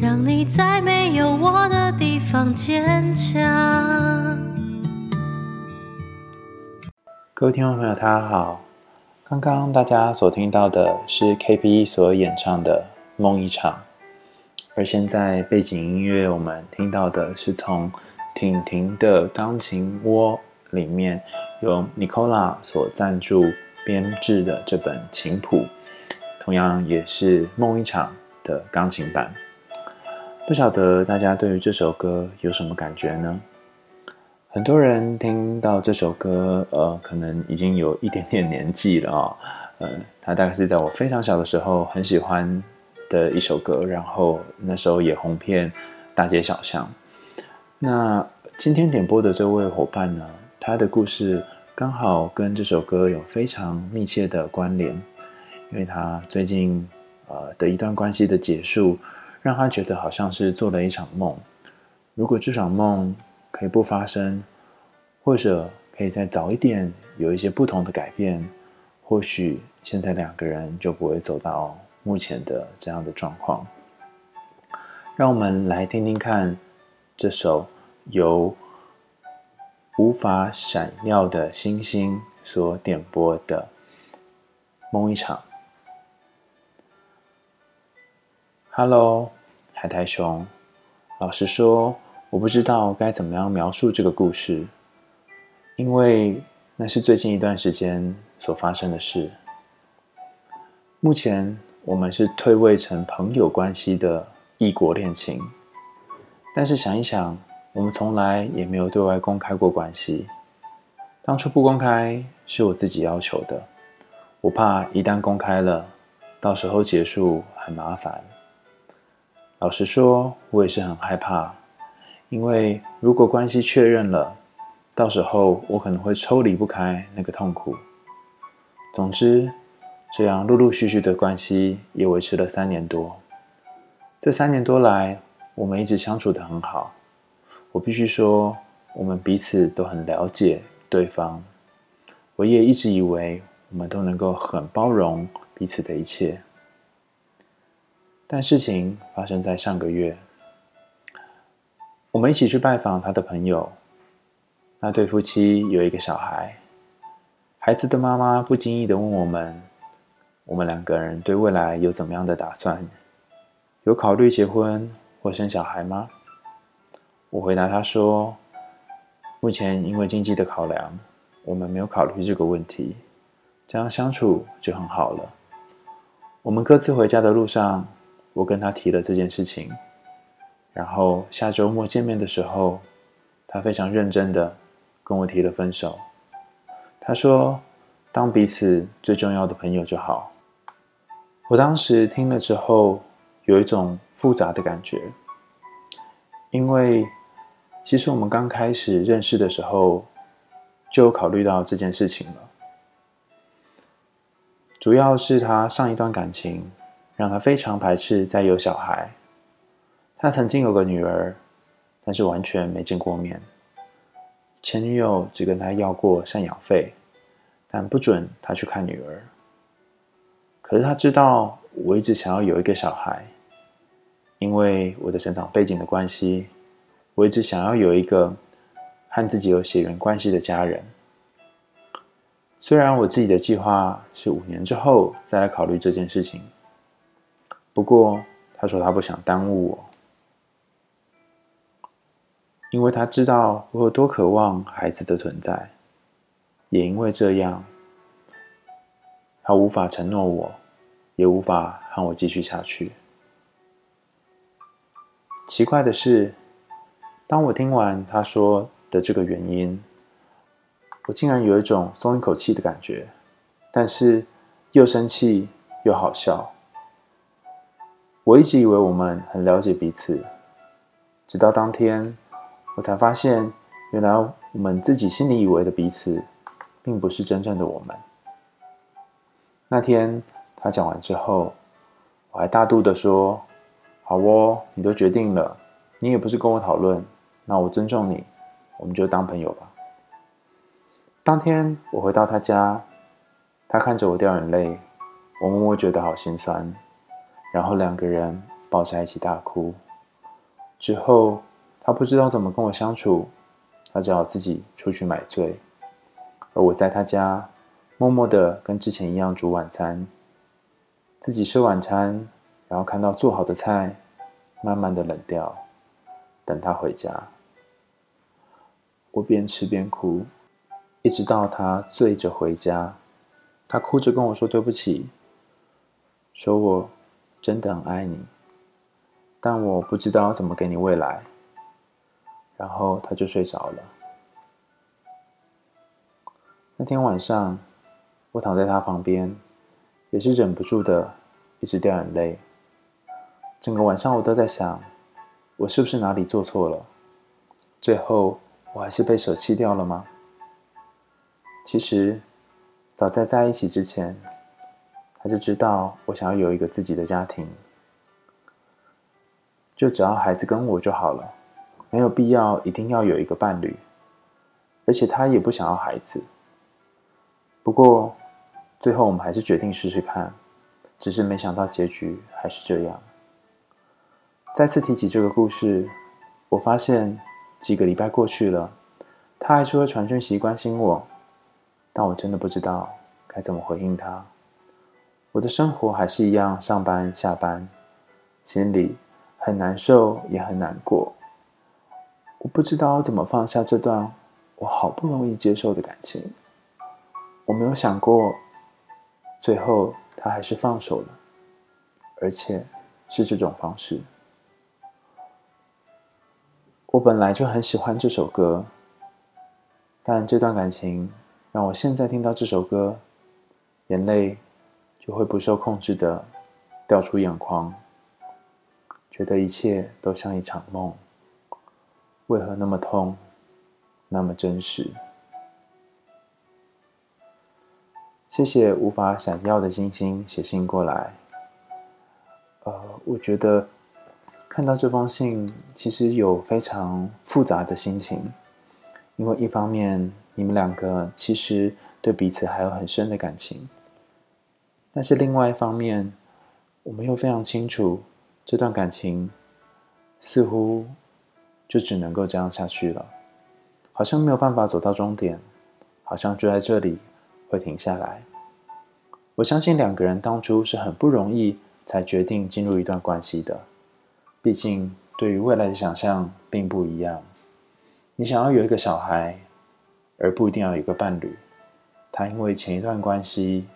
让你在没有我的地方坚强。各位听众朋友，大家好。刚刚大家所听到的是 KP 所演唱的《梦一场》，而现在背景音乐我们听到的是从婷婷的钢琴窝里面由 Nicola 所赞助编制的这本琴谱，同样也是《梦一场》的钢琴版，不晓得大家对于这首歌有什么感觉呢？很多人听到这首歌，呃，可能已经有一点点年纪了啊、哦，呃，它大概是在我非常小的时候很喜欢的一首歌，然后那时候也红遍大街小巷。那今天点播的这位伙伴呢，他的故事刚好跟这首歌有非常密切的关联，因为他最近。呃的一段关系的结束，让他觉得好像是做了一场梦。如果这场梦可以不发生，或者可以再早一点有一些不同的改变，或许现在两个人就不会走到目前的这样的状况。让我们来听听看这首由无法闪耀的星星所点播的《梦一场》。Hello，海苔熊。老实说，我不知道该怎么样描述这个故事，因为那是最近一段时间所发生的事。目前我们是退位成朋友关系的异国恋情，但是想一想，我们从来也没有对外公开过关系。当初不公开是我自己要求的，我怕一旦公开了，到时候结束很麻烦。老实说，我也是很害怕，因为如果关系确认了，到时候我可能会抽离不开那个痛苦。总之，这样陆陆续续的关系也维持了三年多。这三年多来，我们一直相处得很好。我必须说，我们彼此都很了解对方。我也一直以为，我们都能够很包容彼此的一切。但事情发生在上个月，我们一起去拜访他的朋友。那对夫妻有一个小孩，孩子的妈妈不经意的问我们：“我们两个人对未来有怎么样的打算？有考虑结婚或生小孩吗？”我回答他说：“目前因为经济的考量，我们没有考虑这个问题。这样相处就很好了。”我们各自回家的路上。我跟他提了这件事情，然后下周末见面的时候，他非常认真的跟我提了分手。他说：“当彼此最重要的朋友就好。”我当时听了之后，有一种复杂的感觉，因为其实我们刚开始认识的时候，就考虑到这件事情了。主要是他上一段感情。让他非常排斥再有小孩。他曾经有个女儿，但是完全没见过面。前女友只跟他要过赡养费，但不准他去看女儿。可是他知道我一直想要有一个小孩，因为我的成长背景的关系，我一直想要有一个和自己有血缘关系的家人。虽然我自己的计划是五年之后再来考虑这件事情。不过，他说他不想耽误我，因为他知道我有多渴望孩子的存在，也因为这样，他无法承诺我，也无法和我继续下去。奇怪的是，当我听完他说的这个原因，我竟然有一种松一口气的感觉，但是又生气又好笑。我一直以为我们很了解彼此，直到当天，我才发现，原来我们自己心里以为的彼此，并不是真正的我们。那天他讲完之后，我还大度的说：“好哦，你都决定了，你也不是跟我讨论，那我尊重你，我们就当朋友吧。”当天我回到他家，他看着我掉眼泪，我默默觉得好心酸。然后两个人抱在一起大哭。之后他不知道怎么跟我相处，他只好自己出去买醉，而我在他家默默的跟之前一样煮晚餐，自己吃晚餐，然后看到做好的菜慢慢的冷掉，等他回家，我边吃边哭，一直到他醉着回家，他哭着跟我说对不起，说我。真的很爱你，但我不知道怎么给你未来。然后他就睡着了。那天晚上，我躺在他旁边，也是忍不住的一直掉眼泪。整个晚上我都在想，我是不是哪里做错了？最后我还是被舍弃掉了吗？其实，早在在一起之前。他就知道我想要有一个自己的家庭，就只要孩子跟我就好了，没有必要一定要有一个伴侣，而且他也不想要孩子。不过最后我们还是决定试试看，只是没想到结局还是这样。再次提起这个故事，我发现几个礼拜过去了，他还是会传讯息关心我，但我真的不知道该怎么回应他。我的生活还是一样，上班下班，心里很难受，也很难过。我不知道怎么放下这段我好不容易接受的感情。我没有想过，最后他还是放手了，而且是这种方式。我本来就很喜欢这首歌，但这段感情让我现在听到这首歌，眼泪。就会不受控制的掉出眼眶，觉得一切都像一场梦，为何那么痛，那么真实？谢谢无法闪耀的星星写信过来。呃，我觉得看到这封信，其实有非常复杂的心情，因为一方面你们两个其实对彼此还有很深的感情。但是另外一方面，我们又非常清楚，这段感情似乎就只能够这样下去了，好像没有办法走到终点，好像就在这里会停下来。我相信两个人当初是很不容易才决定进入一段关系的，毕竟对于未来的想象并不一样。你想要有一个小孩，而不一定要有一个伴侣。他因为前一段关系。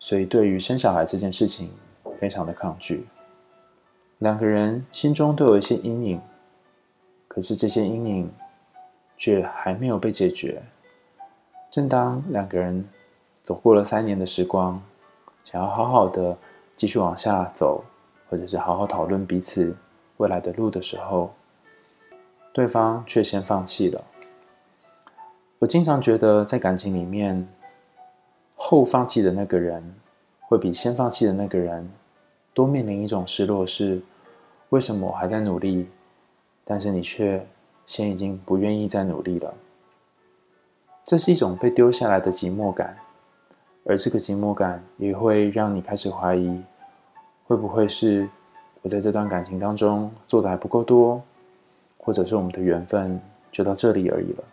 所以，对于生小孩这件事情，非常的抗拒。两个人心中都有一些阴影，可是这些阴影却还没有被解决。正当两个人走过了三年的时光，想要好好的继续往下走，或者是好好讨论彼此未来的路的时候，对方却先放弃了。我经常觉得，在感情里面，后放弃的那个人，会比先放弃的那个人多面临一种失落，是为什么我还在努力，但是你却先已经不愿意再努力了。这是一种被丢下来的寂寞感，而这个寂寞感也会让你开始怀疑，会不会是我在这段感情当中做的还不够多，或者是我们的缘分就到这里而已了。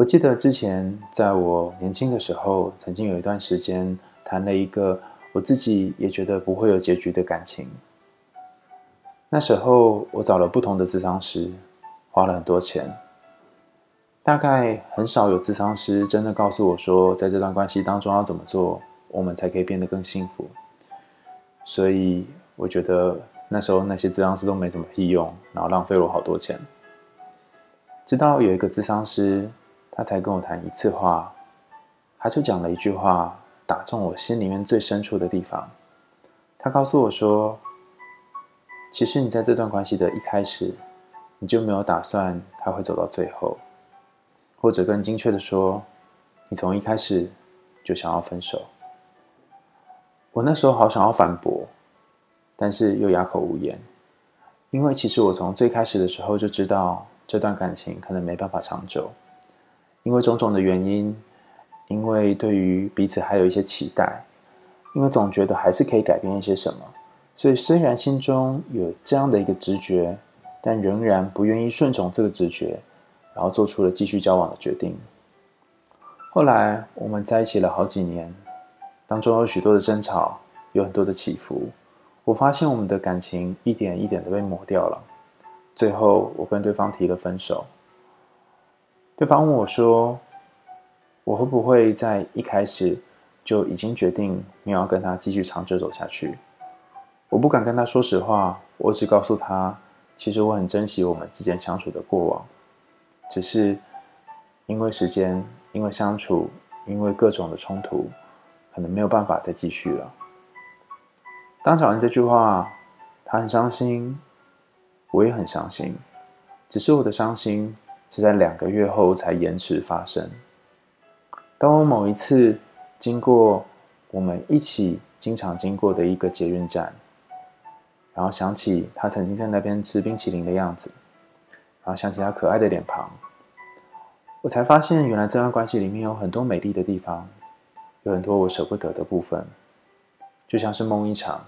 我记得之前在我年轻的时候，曾经有一段时间谈了一个我自己也觉得不会有结局的感情。那时候我找了不同的咨商师，花了很多钱。大概很少有咨商师真的告诉我说，在这段关系当中要怎么做，我们才可以变得更幸福。所以我觉得那时候那些咨商师都没什么屁用，然后浪费了我好多钱。直到有一个咨商师。他才跟我谈一次话，他就讲了一句话，打中我心里面最深处的地方。他告诉我说，其实你在这段关系的一开始，你就没有打算他会走到最后，或者更精确的说，你从一开始就想要分手。我那时候好想要反驳，但是又哑口无言，因为其实我从最开始的时候就知道这段感情可能没办法长久，因为种种的原因，因为对于彼此还有一些期待，因为总觉得还是可以改变一些什么。所以，虽然心中有这样的一个直觉，但仍然不愿意顺从这个直觉，然后做出了继续交往的决定。后来，我们在一起了好几年，当中有许多的争吵，有很多的起伏。我发现我们的感情一点一点的被磨掉了。最后，我跟对方提了分手。对方问我说：“我会不会在一开始就已经决定没有要跟他继续长久走下去？”我不敢跟他说实话，我只告诉他，其实我很珍惜我们之间相处的过往，只是因为时间，因为相处，因为各种的冲突，可能没有办法再继续了。当讲完这句话，他很伤心，我也很伤心，只是我的伤心是在两个月后才延迟发生。当我某一次经过我们一起经常经过的一个捷运站。然后想起他曾经在那边吃冰淇淋的样子，然后想起他可爱的脸庞，我才发现原来这段关系里面有很多美丽的地方，有很多我舍不得的部分，就像是梦一场。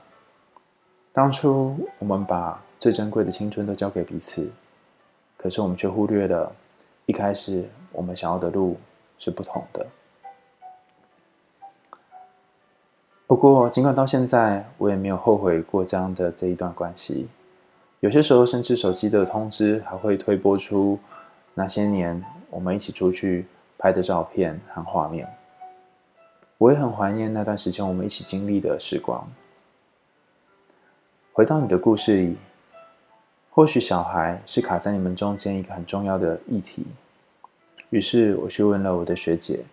当初我们把最珍贵的青春都交给彼此，可是我们却忽略了，一开始我们想要的路是不同的。不过，尽管到现在，我也没有后悔过这样的这一段关系。有些时候，甚至手机的通知还会推播出那些年我们一起出去拍的照片和画面。我也很怀念那段时间我们一起经历的时光。回到你的故事里，或许小孩是卡在你们中间一个很重要的议题。于是我去问了我的学姐。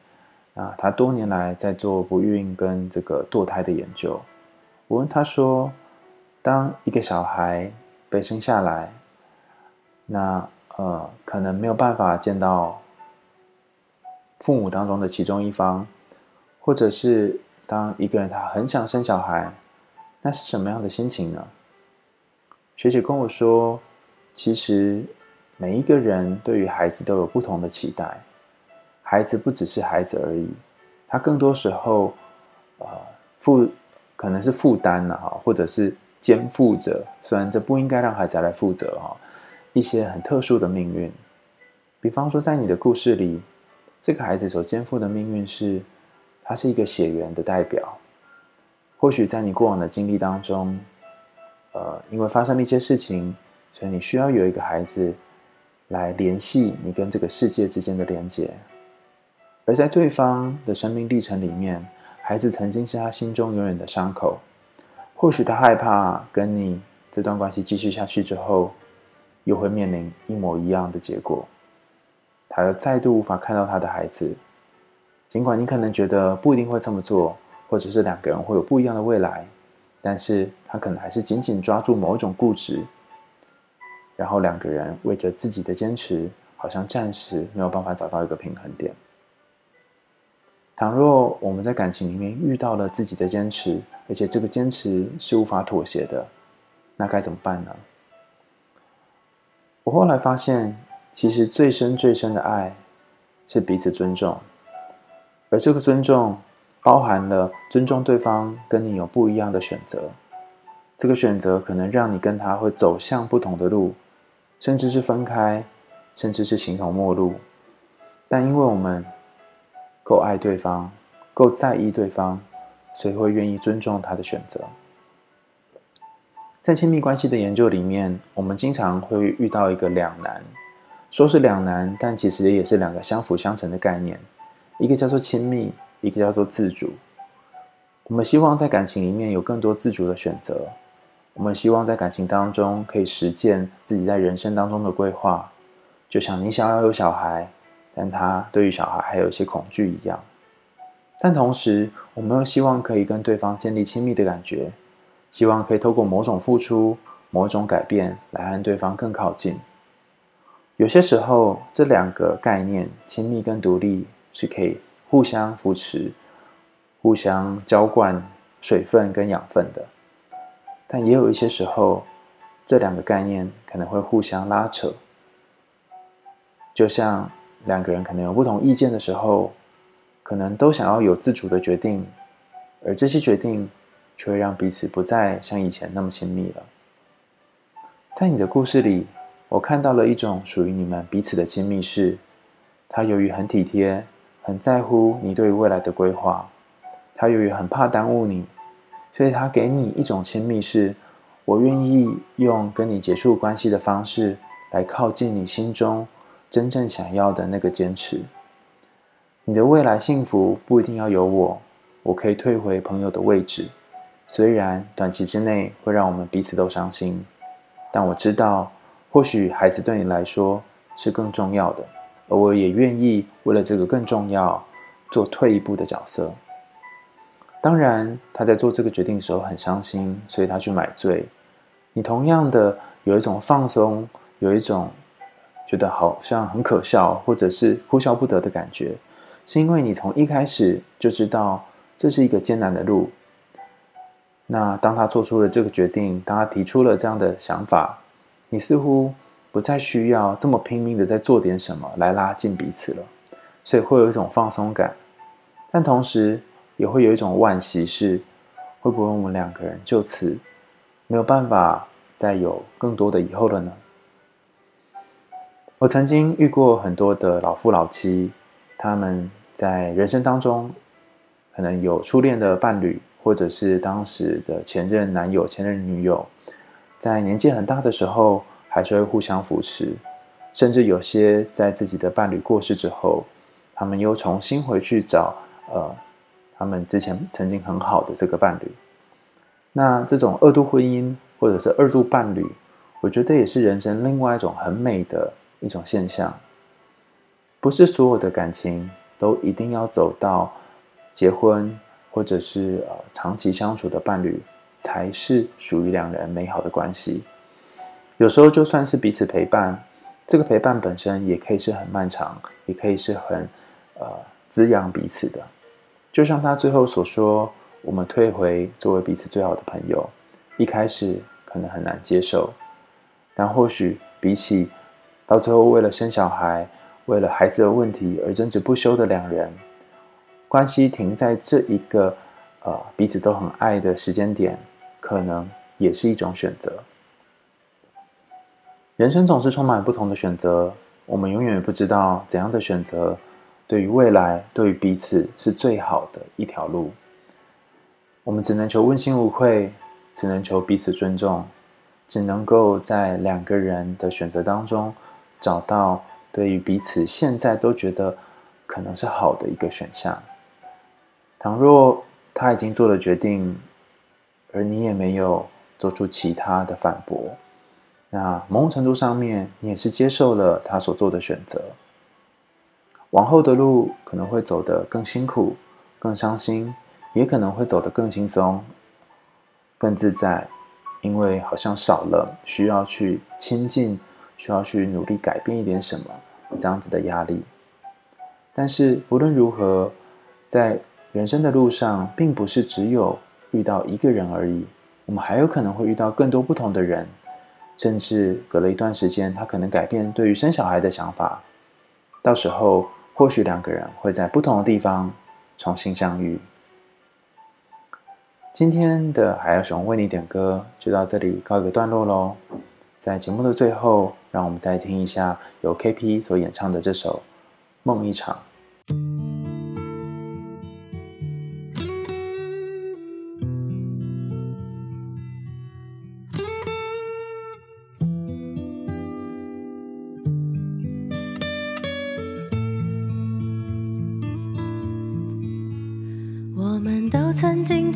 啊，她多年来在做不孕跟这个堕胎的研究。我问她说：“当一个小孩被生下来，那呃，可能没有办法见到父母当中的其中一方，或者是当一个人他很想生小孩，那是什么样的心情呢？”学姐跟我说：“其实每一个人对于孩子都有不同的期待。”孩子不只是孩子而已，他更多时候，呃，负可能是负担了哈，或者是肩负着，虽然这不应该让孩子来负责哈，一些很特殊的命运。比方说，在你的故事里，这个孩子所肩负的命运是，他是一个血缘的代表。或许在你过往的经历当中，呃，因为发生了一些事情，所以你需要有一个孩子来联系你跟这个世界之间的连接。而在对方的生命历程里面，孩子曾经是他心中永远的伤口。或许他害怕跟你这段关系继续下去之后，又会面临一模一样的结果。他又再度无法看到他的孩子。尽管你可能觉得不一定会这么做，或者是两个人会有不一样的未来，但是他可能还是紧紧抓住某一种固执，然后两个人为着自己的坚持，好像暂时没有办法找到一个平衡点。倘若我们在感情里面遇到了自己的坚持，而且这个坚持是无法妥协的，那该怎么办呢？我后来发现，其实最深最深的爱是彼此尊重，而这个尊重包含了尊重对方跟你有不一样的选择，这个选择可能让你跟他会走向不同的路，甚至是分开，甚至是形同陌路，但因为我们。够爱对方，够在意对方，所以会愿意尊重他的选择。在亲密关系的研究里面，我们经常会遇到一个两难，说是两难，但其实也是两个相辅相成的概念。一个叫做亲密，一个叫做自主。我们希望在感情里面有更多自主的选择，我们希望在感情当中可以实践自己在人生当中的规划。就像你想要有小孩。但他对于小孩还有一些恐惧一样，但同时，我们又希望可以跟对方建立亲密的感觉，希望可以透过某种付出、某种改变来和对方更靠近。有些时候，这两个概念——亲密跟独立——是可以互相扶持、互相浇灌水分跟养分的。但也有一些时候，这两个概念可能会互相拉扯。就像两个人可能有不同意见的时候，可能都想要有自主的决定，而这些决定却会让彼此不再像以前那么亲密了。在你的故事里，我看到了一种属于你们彼此的亲密是，他由于很体贴，很在乎你对于未来的规划，他由于很怕耽误你。所以，他给你一种亲密是，我愿意用跟你结束关系的方式来靠近你心中真正想要的那个坚持。你的未来幸福不一定要有我，我可以退回朋友的位置。虽然短期之内会让我们彼此都伤心，但我知道，或许孩子对你来说是更重要的，而我也愿意为了这个更重要，做退一步的角色。当然，他在做这个决定的时候很伤心，所以他去买醉。你同样的有一种放松，有一种觉得好像很可笑，或者是哭笑不得的感觉，是因为你从一开始就知道这是一个艰难的路。那当他做出了这个决定，当他提出了这样的想法，你似乎不再需要这么拼命的在做点什么来拉近彼此了，所以会有一种放松感，但同时，也会有一种惋惜，是会不会我们两个人就此没有办法再有更多的以后了呢？我曾经遇过很多的老夫老妻，他们在人生当中可能有初恋的伴侣，或者是当时的前任男友、前任女友，在年纪很大的时候还是会互相扶持，甚至有些在自己的伴侣过世之后，他们又重新回去找呃。他们之前曾经很好的这个伴侣，那这种二度婚姻或者是二度伴侣，我觉得也是人生另外一种很美的一种现象。不是所有的感情都一定要走到结婚，或者是呃长期相处的伴侣，才是属于两人美好的关系。有时候就算是彼此陪伴，这个陪伴本身也可以是很漫长，也可以是很呃滋养彼此的。就像他最后所说，我们退回作为彼此最好的朋友，一开始可能很难接受，但或许比起到最后为了生小孩、为了孩子的问题而争执不休的两人，关系停在这一个呃彼此都很爱的时间点，可能也是一种选择。人生总是充满不同的选择，我们永远不知道怎样的选择。对于未来，对于彼此是最好的一条路。我们只能求问心无愧，只能求彼此尊重，只能够在两个人的选择当中找到对于彼此现在都觉得可能是好的一个选项。倘若他已经做了决定，而你也没有做出其他的反驳，那某种程度上面，你也是接受了他所做的选择。往后的路可能会走得更辛苦、更伤心，也可能会走得更轻松、更自在，因为好像少了需要去亲近、需要去努力改变一点什么这样子的压力。但是无论如何，在人生的路上，并不是只有遇到一个人而已，我们还有可能会遇到更多不同的人，甚至隔了一段时间，他可能改变对于生小孩的想法，到时候。或许两个人会在不同的地方重新相遇。今天的海妖熊为你点歌就到这里告一个段落喽。在节目的最后，让我们再听一下由 KP 所演唱的这首《梦一场》。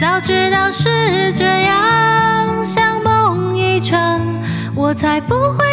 早知道是这样，像梦一场，我才不会